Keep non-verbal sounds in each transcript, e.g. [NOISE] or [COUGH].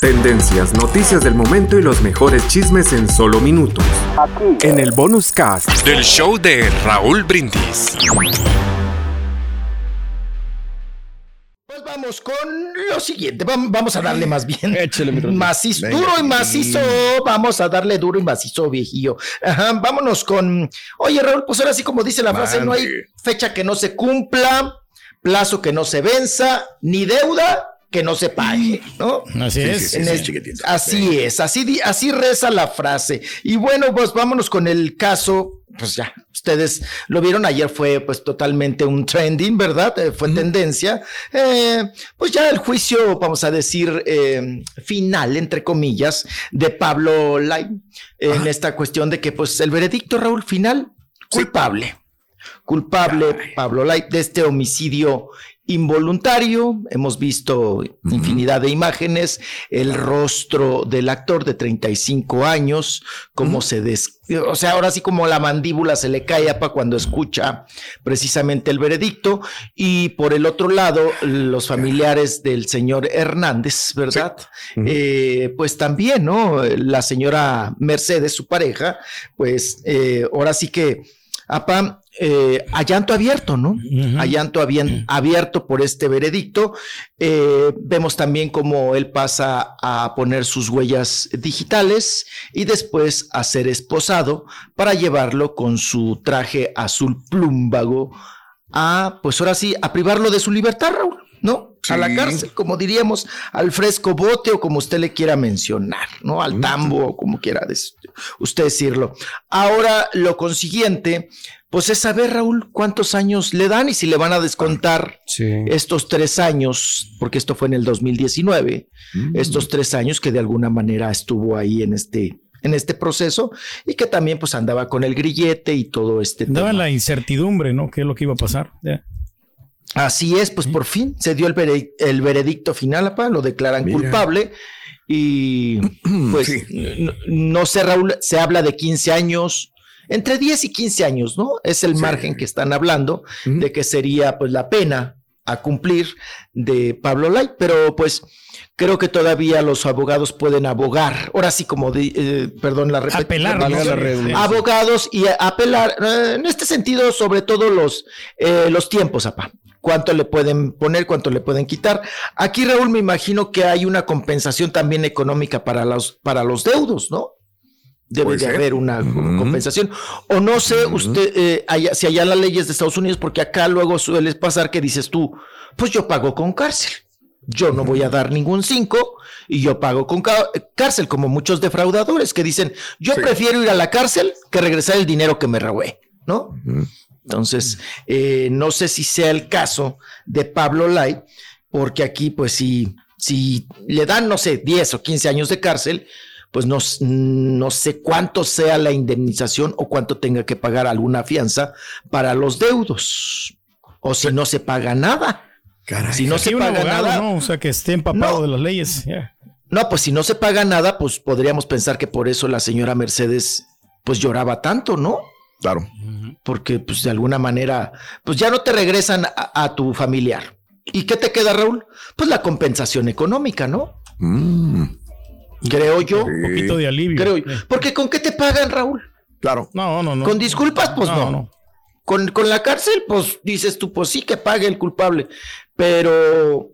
Tendencias, noticias del momento y los mejores chismes en solo minutos. En el bonus cast del show de Raúl Brindis. Pues vamos con lo siguiente. Vamos a darle más bien. [LAUGHS] macizo, duro y macizo. Vamos a darle duro y macizo, viejillo. Ajá, vámonos con. Oye, Raúl, pues ahora sí, como dice la frase, no hay fecha que no se cumpla, plazo que no se venza, ni deuda que no se pague, ¿no? Así es. así es, así, así reza la frase. Y bueno, pues vámonos con el caso, pues ya, ustedes lo vieron ayer, fue pues totalmente un trending, ¿verdad? Eh, fue tendencia. Eh, pues ya el juicio, vamos a decir, eh, final, entre comillas, de Pablo Lai, en esta cuestión de que pues el veredicto, Raúl, final, culpable. Culpable, Pablo Lai, de este homicidio involuntario. Hemos visto infinidad de imágenes, el rostro del actor de 35 años, cómo se des... O sea, ahora sí como la mandíbula se le cae para cuando escucha precisamente el veredicto. Y por el otro lado, los familiares del señor Hernández, ¿verdad? Eh, pues también, ¿no? La señora Mercedes, su pareja, pues eh, ahora sí que apa, eh, a llanto abierto, ¿no? A llanto abierto por este veredicto. Eh, vemos también cómo él pasa a poner sus huellas digitales y después a ser esposado para llevarlo con su traje azul plúmbago a, pues ahora sí, a privarlo de su libertad, Raúl, ¿no? A la cárcel, como diríamos, al fresco bote o como usted le quiera mencionar, ¿no? Al tambo o como quiera usted decirlo. Ahora, lo consiguiente, pues es saber, Raúl, cuántos años le dan y si le van a descontar estos tres años, porque esto fue en el 2019, mm. estos tres años que de alguna manera estuvo ahí en este, en este proceso y que también pues andaba con el grillete y todo este andaba la incertidumbre, ¿no? ¿Qué es lo que iba a pasar? Así es, pues por fin se dio el, veredicto final, apa, lo declaran culpable y [CLEARS THROAT] pues no, sé, Raúl, se habla de 15 años, entre 10 y 15 años, ¿no? Es el margen que están hablando de que sería pues la pena a cumplir de Pablo Lai, pero pues creo que todavía los abogados pueden abogar, ahora sí como, eh, perdón, la apelar, abogados y apelar, eh, en este sentido, sobre todo los, eh, los tiempos, apa cuánto le pueden poner, cuánto le pueden quitar. Aquí, Raúl, me imagino que hay una compensación también económica para los, para los deudos, ¿no? Debe de haber una compensación. O no sé, usted, eh, si allá las leyes de Estados Unidos, porque acá luego suele pasar que dices tú, pues yo pago con cárcel. Yo no voy a dar ningún cinco y yo pago con cárcel, como muchos defraudadores que dicen, yo prefiero ir a la cárcel que regresar el dinero que me robé, ¿no? Entonces, eh, no sé si sea el caso de Pablo Lai, porque aquí, pues, si, si le dan, no sé, 10 o 15 años de cárcel, pues no, no sé cuánto sea la indemnización o cuánto tenga que pagar alguna fianza para los deudos. O si no se paga nada. si no se paga nada. O sea, que esté empapado de las leyes. No, pues si no se paga nada, pues podríamos pensar que por eso la señora Mercedes, pues lloraba tanto, ¿no? Claro. Porque, pues, de alguna manera, pues ya no te regresan a, tu familiar. ¿Y qué te queda, Raúl? Pues la compensación económica, ¿no? Mm. Creo yo. Un poquito de alivio. Creo yo. Porque ¿con qué te pagan, Raúl? Claro. No, no, no. Con disculpas, pues no. Con, con la cárcel, pues dices tú, pues sí que pague el culpable. Pero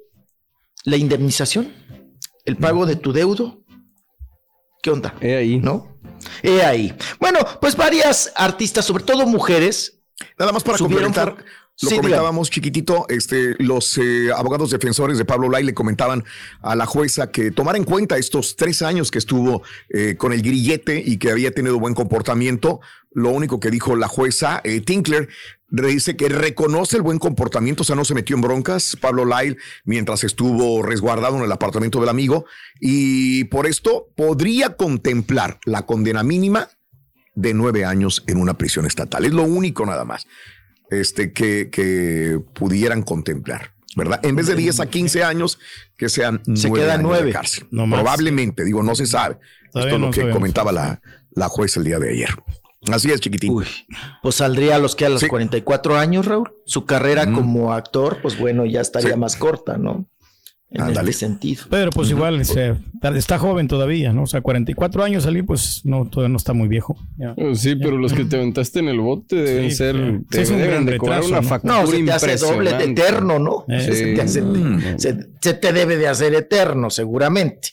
la indemnización, el pago de tu deudo, ¿qué onda? He ahí. ¿No? He ahí. Bueno, pues varias artistas, sobre todo mujeres. Nada más para complementar. Lo comentábamos chiquitito, este, los eh, abogados defensores de Pablo Lai le comentaban a la jueza que tomara en cuenta estos tres años que estuvo eh, con el grillete y que había tenido buen comportamiento. Lo único que dijo la jueza eh, Tinkler dice que reconoce el buen comportamiento, o sea, no se metió en broncas Pablo Lyle mientras estuvo resguardado en el apartamento del amigo y por esto podría contemplar la condena mínima de nueve años en una prisión estatal. Es lo único nada más este, que, que pudieran contemplar. ¿verdad? En vez de 10 a 15 años, que sean se nueve quedan años de cárcel. Probablemente, digo, no se sabe. Todavía Esto es lo no que sabemos. comentaba la, la jueza el día de ayer. Así es, chiquitín. Uy, pues saldría a los que a los Sí. 44 años, Raúl. Su carrera Mm. como actor, pues bueno, ya estaría Sí. más corta, ¿no? En este sentido. Pero pues igual está joven todavía, ¿no? O sea, 44 años salir, pues no, todavía no está muy viejo. Ya. Eh, Sí, pero los que te aventaste en el bote deben Sí, ser. te es deben de cobrar retraso, una ¿no? factura No, se te hace doble de eterno, ¿no? Eh, se, te hace- Mm. se- se te debe de hacer eterno, seguramente.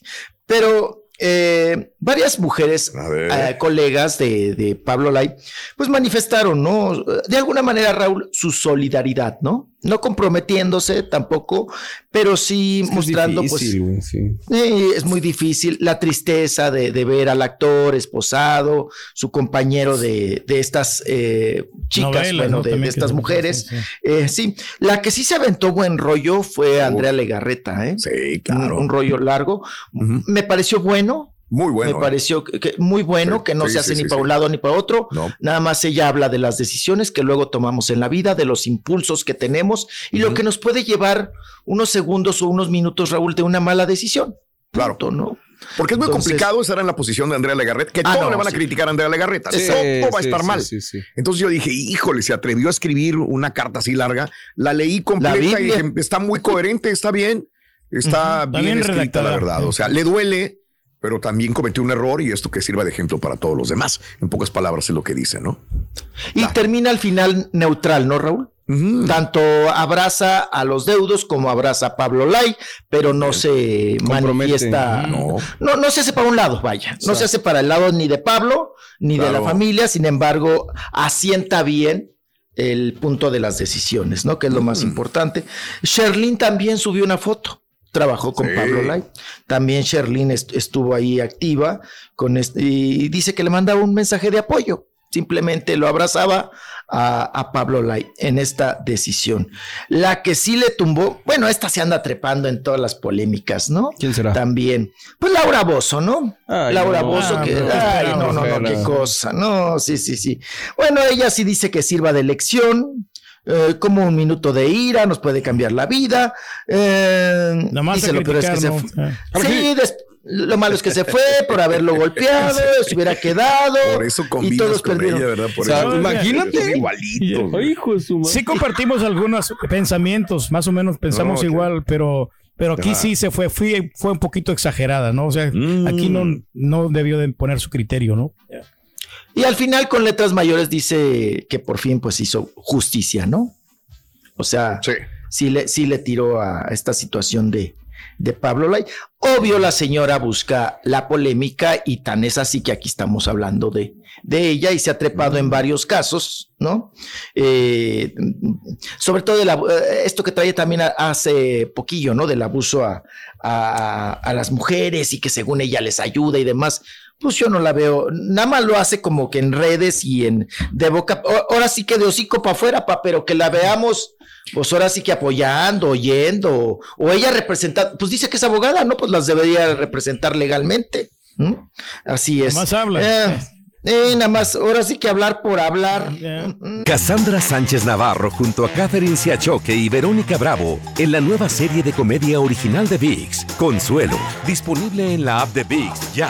Pero eh, varias mujeres, eh, colegas de, de Pablo Lai, pues manifestaron, ¿no? De alguna manera, Raúl, su solidaridad, ¿no? No comprometiéndose tampoco, pero sí Es mostrando, difícil, güey, sí. pues, eh, es muy difícil la tristeza de, de ver al actor esposado, su compañero de, de estas eh, chicas, Novelas, bueno, ¿no? de, estas mujeres. sí, sí. Eh, sí, la que sí se aventó buen rollo fue Andrea Legarreta, ¿eh? Sí, Un, claro. un rollo largo. Me pareció bueno, Muy bueno. me ¿eh? pareció que, que muy bueno, Sí, que no sí, se hace sí, ni sí, para sí. un lado ni para otro. No. Nada más ella habla de las decisiones que luego tomamos en la vida, de los impulsos que tenemos y lo que nos puede llevar unos segundos o unos minutos, Raúl, de una mala decisión. Claro. Punto, ¿no? Porque es muy Entonces- complicado estar en la posición de Andrea Legarreta, que Ah, todo no, le van a sí. criticar a Andrea Legarreta. Sí, todo va a estar sí, mal. sí, sí. Entonces yo dije, híjole, se atrevió a escribir una carta así larga. La leí completa y dije, está muy coherente, está bien, está bien, bien escrita, redactada. la verdad. O sea, le duele, pero también cometió un error y esto que sirva de ejemplo para todos los demás. En pocas palabras es lo que dice, ¿no? Y termina al final neutral, ¿no, Raúl? Tanto abraza a los deudos como abraza a Pablo Lai, pero no se Compromete. manifiesta. No. No, no se hace para un lado, vaya. No se hace para el lado ni de Pablo ni de la familia. Sin embargo, asienta bien el punto de las decisiones, ¿no? Que es lo más Mm. importante. Sherlyn también subió una foto. Trabajó con Sí. Pablo Lai. También Sherlyn est- estuvo ahí activa con este, y dice que le mandaba un mensaje de apoyo. Simplemente lo abrazaba a, a Pablo Lai en esta decisión. La que sí le tumbó, bueno, esta se anda trepando en todas las polémicas, ¿no? ¿Quién será? También. Pues Laura Bozo, ¿no? Ay, Laura no. Bozo, Ah, que. no, ay, no, no, no, qué cosa. No, sí, sí, sí. Bueno, ella sí dice que sirva de lección. Eh, como un minuto de ira nos puede cambiar la vida. Eh, Nada más dice lo peor es que Ah. Sí, lo malo es que se fue por haberlo [LAUGHS] golpeado, se hubiera quedado. Por eso y todos con perdieron. ella, ¿verdad? Por O sea, eso. imagínate. Hijo su madre. Sí compartimos algunos pensamientos, más o menos pensamos No, igual, pero pero aquí Ah. sí se fue, fue, fue un poquito exagerada, ¿no? O sea, Mm. aquí no, no debió de poner su criterio, ¿no? Y al final, con letras mayores, dice que por fin pues hizo justicia, ¿no? O sea, Sí. sí le, sí le tiró a esta situación de, de Pablo Lai. Obvio, la señora busca la polémica y tan es así que aquí estamos hablando de, de ella y se ha trepado en varios casos, ¿no? Eh, sobre todo de la- eh, esto que trae también a- hace poquillo, ¿no? Del abuso a, a- a las mujeres y que según ella les ayuda y demás. Pues yo no la veo, nada más lo hace como que en redes y en de boca, o- ahora sí que de hocico para afuera, pa, pero que la veamos, pues ahora sí que apoyando, oyendo, o, ella representando, pues dice que es abogada, ¿no? Pues las debería representar legalmente. Así es. Nada más habla. Eh, eh, nada más, ahora sí que hablar por hablar. Ya. Cassandra Sánchez Navarro junto a Catherine Siachoque y Verónica Bravo en la nueva serie de comedia original de VIX, Consuelo, disponible en la app de VIX ya.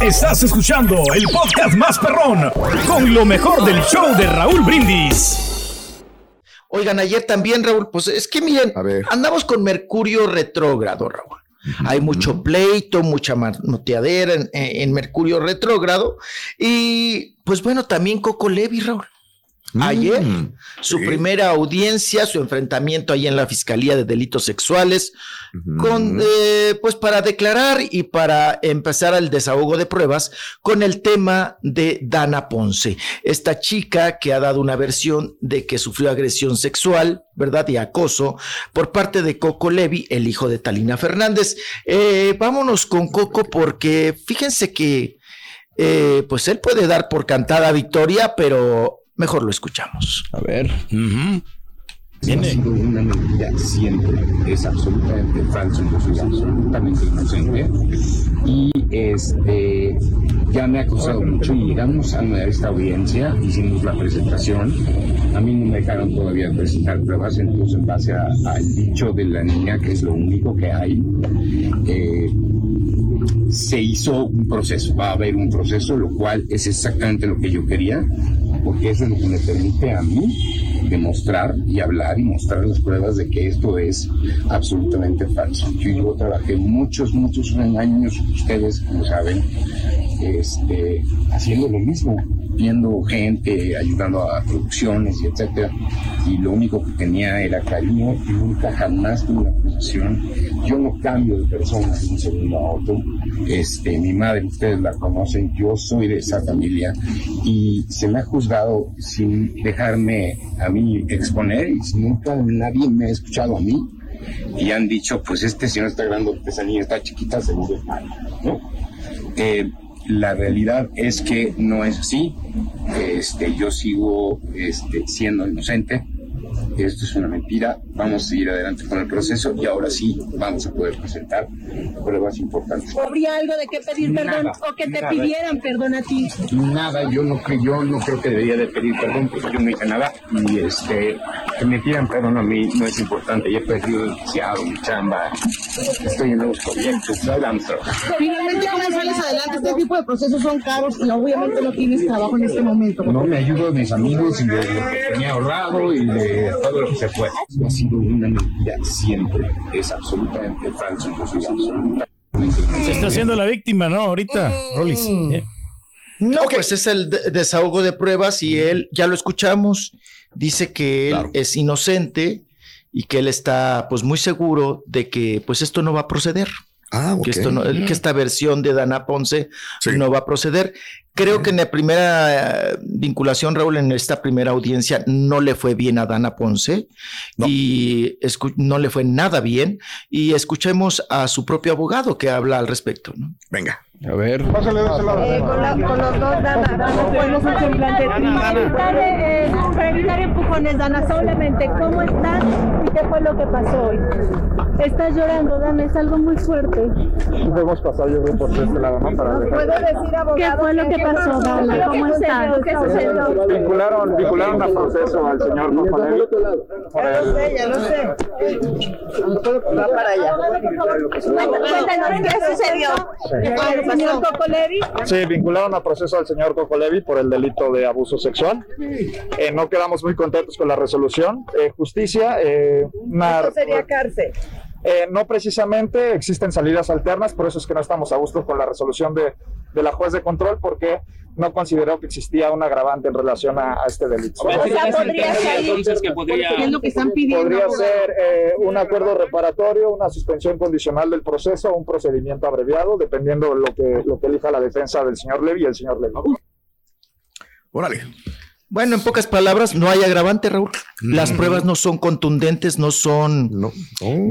Estás escuchando el podcast más perrón con lo mejor del show de Raúl Brindis. Oigan, ayer también, Raúl, pues es que miren, andamos con Mercurio retrógrado, Raúl. Hay mucho pleito, mucha manoteadera en, en, Mercurio retrógrado. Y pues bueno, también Coco Levi, Raúl. Ayer, mm, su primera audiencia, su enfrentamiento ahí en la Fiscalía de Delitos Sexuales, con, eh, pues para declarar y para empezar el desahogo de pruebas con el tema de Dana Ponce, esta chica que ha dado una versión de que sufrió agresión sexual, ¿verdad? Y acoso por parte de Coco Levi, el hijo de Talina Fernández. Eh, vámonos con Coco porque fíjense que, eh, pues él puede dar por cantada victoria, pero Mejor lo escuchamos. A ver. Tiene una mentira siempre, es absolutamente falso, soy absolutamente inocente. Y este ya me ha costado mucho y llegamos a esta audiencia, hicimos la presentación, a mí no me dejaron todavía presentar pruebas, entonces en base al dicho de la niña, que es lo único que hay, eh, se hizo un proceso, va a haber un proceso, lo cual es exactamente lo que yo quería, porque eso es lo me permite a mí demostrar y hablar y mostrar las pruebas de que esto es absolutamente falso. Yo, yo trabajé muchos, muchos años, ustedes como saben, este, haciendo lo mismo, viendo gente, ayudando a producciones y etcétera. Y lo único que tenía era cariño y nunca jamás tuve una posición. Yo no cambio de persona de un segundo a otro. Este, mi madre, ustedes la conocen, yo soy de esa familia y se me ha juzgado sin dejarme a mí exponer y nunca nadie me ha escuchado a mí y han dicho, pues este señor está grande, esa niña está chiquita, seguro es malo, ¿no? Eh, la realidad es que no es así. Este, yo sigo este, siendo inocente esto es una mentira, vamos a seguir adelante con el proceso y ahora sí vamos a poder presentar pruebas importantes. ¿Habría algo de qué pedir perdón o que te pidieran perdón a ti? Nada, yo no, yo no creo que debería de pedir perdón porque yo no hice nada y este, que me pidan perdón a mí no es importante, ya he perdido el mi chamba, estoy en nuevos proyectos, Finalmente, ¿cómo sales adelante? Este tipo de procesos son caros y obviamente no tienes trabajo en este momento. No, me ayudo a mis amigos y de lo que tenía ahorrado y de todo lo que se puede. Ha sido una mentira siempre. Es absolutamente falso. Se está haciendo la víctima, ¿no? Ahorita, Rolis. Mm. ¿eh? No, pues es el desahogo de pruebas y él, ya lo escuchamos, dice que él es inocente y que él está pues muy seguro de que pues esto no va a proceder. Ah, que, esto que esta versión de Dana Ponce no va a proceder. Creo que en la primera eh, vinculación, Raúl, en esta primera audiencia, no le fue bien a Dana Ponce y no le fue nada bien. Y escuchemos a su propio abogado que habla al respecto. ¿no? Venga. A ver. Pásale lado. Eh, con, con, los dos, Dana. Dana, un semblante triste. Para evitar empujones, Dana, solamente, ¿cómo estás qué fue lo que pasó hoy? Estás llorando, Dana, es algo muy fuerte. Podemos pasar yo por este lado, ¿no? Para ¿Puedo decir, abogado? ¿Qué fue lo que pasó, Dana? ¿Cómo estás? ¿Qué sucedió? Vincularon, vincularon a proceso al señor Cocolevi. Ya lo sé, ya lo sé. Va para allá. Cuéntanos, ¿qué sucedió? ¿Qué fue? señor Cocolevi? Sí, vincularon a proceso al señor Cocolevi por el delito de abuso sexual. Eh, no quedamos muy contentos con la resolución. Eh, justicia, eh, una... sería cárcel? Eh, no precisamente, existen salidas alternas, por eso es que no estamos a gusto con la resolución de, de la juez de control, porque no consideró que existía un agravante en relación a, este delito. O sea, podría ser, que podría, podría ser eh, un acuerdo reparatorio, una suspensión condicional del proceso, un procedimiento abreviado, dependiendo de lo que, lo que elija la defensa del señor Levy y el señor Levy. Órale. Bueno, en pocas palabras, no hay agravante, Raúl. Las pruebas no son contundentes, no son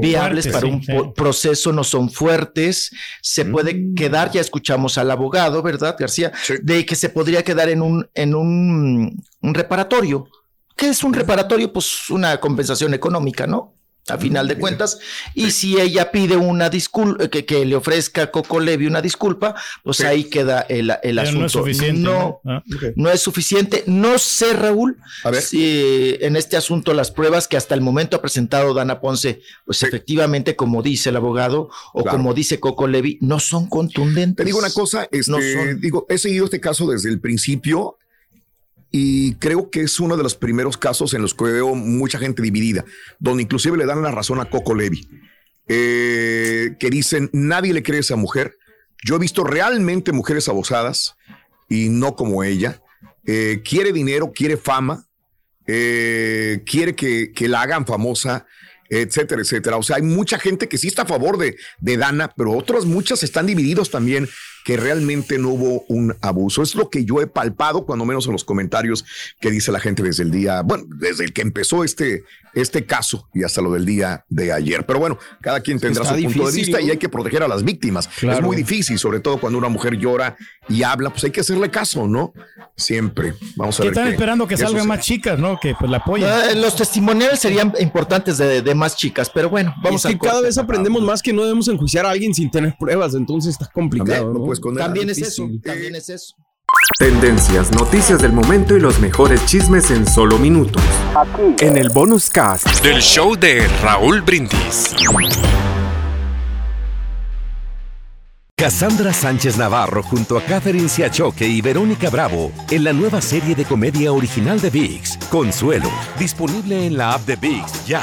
viables para un proceso, no son fuertes. Se puede mm. quedar, ya escuchamos al abogado, ¿verdad, García? De que se podría quedar en un, en un, reparatorio. ¿Qué es un reparatorio? Pues una compensación económica, ¿no? A final de cuentas. Y si ella pide una disculpa, que, que, le ofrezca Coco Levi una disculpa, pues ahí queda el, el asunto. No es suficiente. No, ¿no? Ah, okay. no es suficiente. No sé, Raúl, si en este asunto las pruebas que hasta el momento ha presentado Dana Ponce, pues sí. efectivamente, como dice el abogado o claro. como dice Coco Levi, no son contundentes. Te digo una cosa, este, no son... digo, he seguido este caso desde el principio y creo que es uno de los primeros casos en los que veo mucha gente dividida, donde inclusive le dan la razón a Coco Levi, eh, que dicen, nadie le cree a esa mujer. Yo he visto realmente mujeres abusadas y no como ella. Eh, quiere dinero, quiere fama, eh, quiere que, que, la hagan famosa, etcétera, etcétera. O sea, hay mucha gente que sí está a favor de, de Dana, pero otras muchas están divididos también que realmente no hubo un abuso. Es lo que yo he palpado, cuando menos en los comentarios que dice la gente desde el día, bueno, desde el que empezó este, este caso y hasta lo del día de ayer. Pero bueno, cada quien tendrá Está su difícil, punto de vista y hay que proteger a las víctimas. Claro. Es muy difícil, sobre todo cuando una mujer llora y habla, pues hay que hacerle caso, ¿no? Siempre. Vamos a ver. Están qué, esperando que salgan más chicas, ¿no? Que pues la apoyen. Uh, los testimoniales serían importantes de, de, más chicas, pero bueno, vamos es que a cada vez aprendemos más que no debemos enjuiciar a alguien sin tener pruebas, entonces está complicado. También, ¿no? pues, con también es eso, también es eso. Tendencias, noticias del momento y los mejores chismes en solo minutos. Aquí. En el bonus cast del show de Raúl Brindis. Cassandra Sánchez Navarro junto a Catherine Siachoque y Verónica Bravo en la nueva serie de comedia original de VIX, Consuelo, disponible en la app de VIX ya.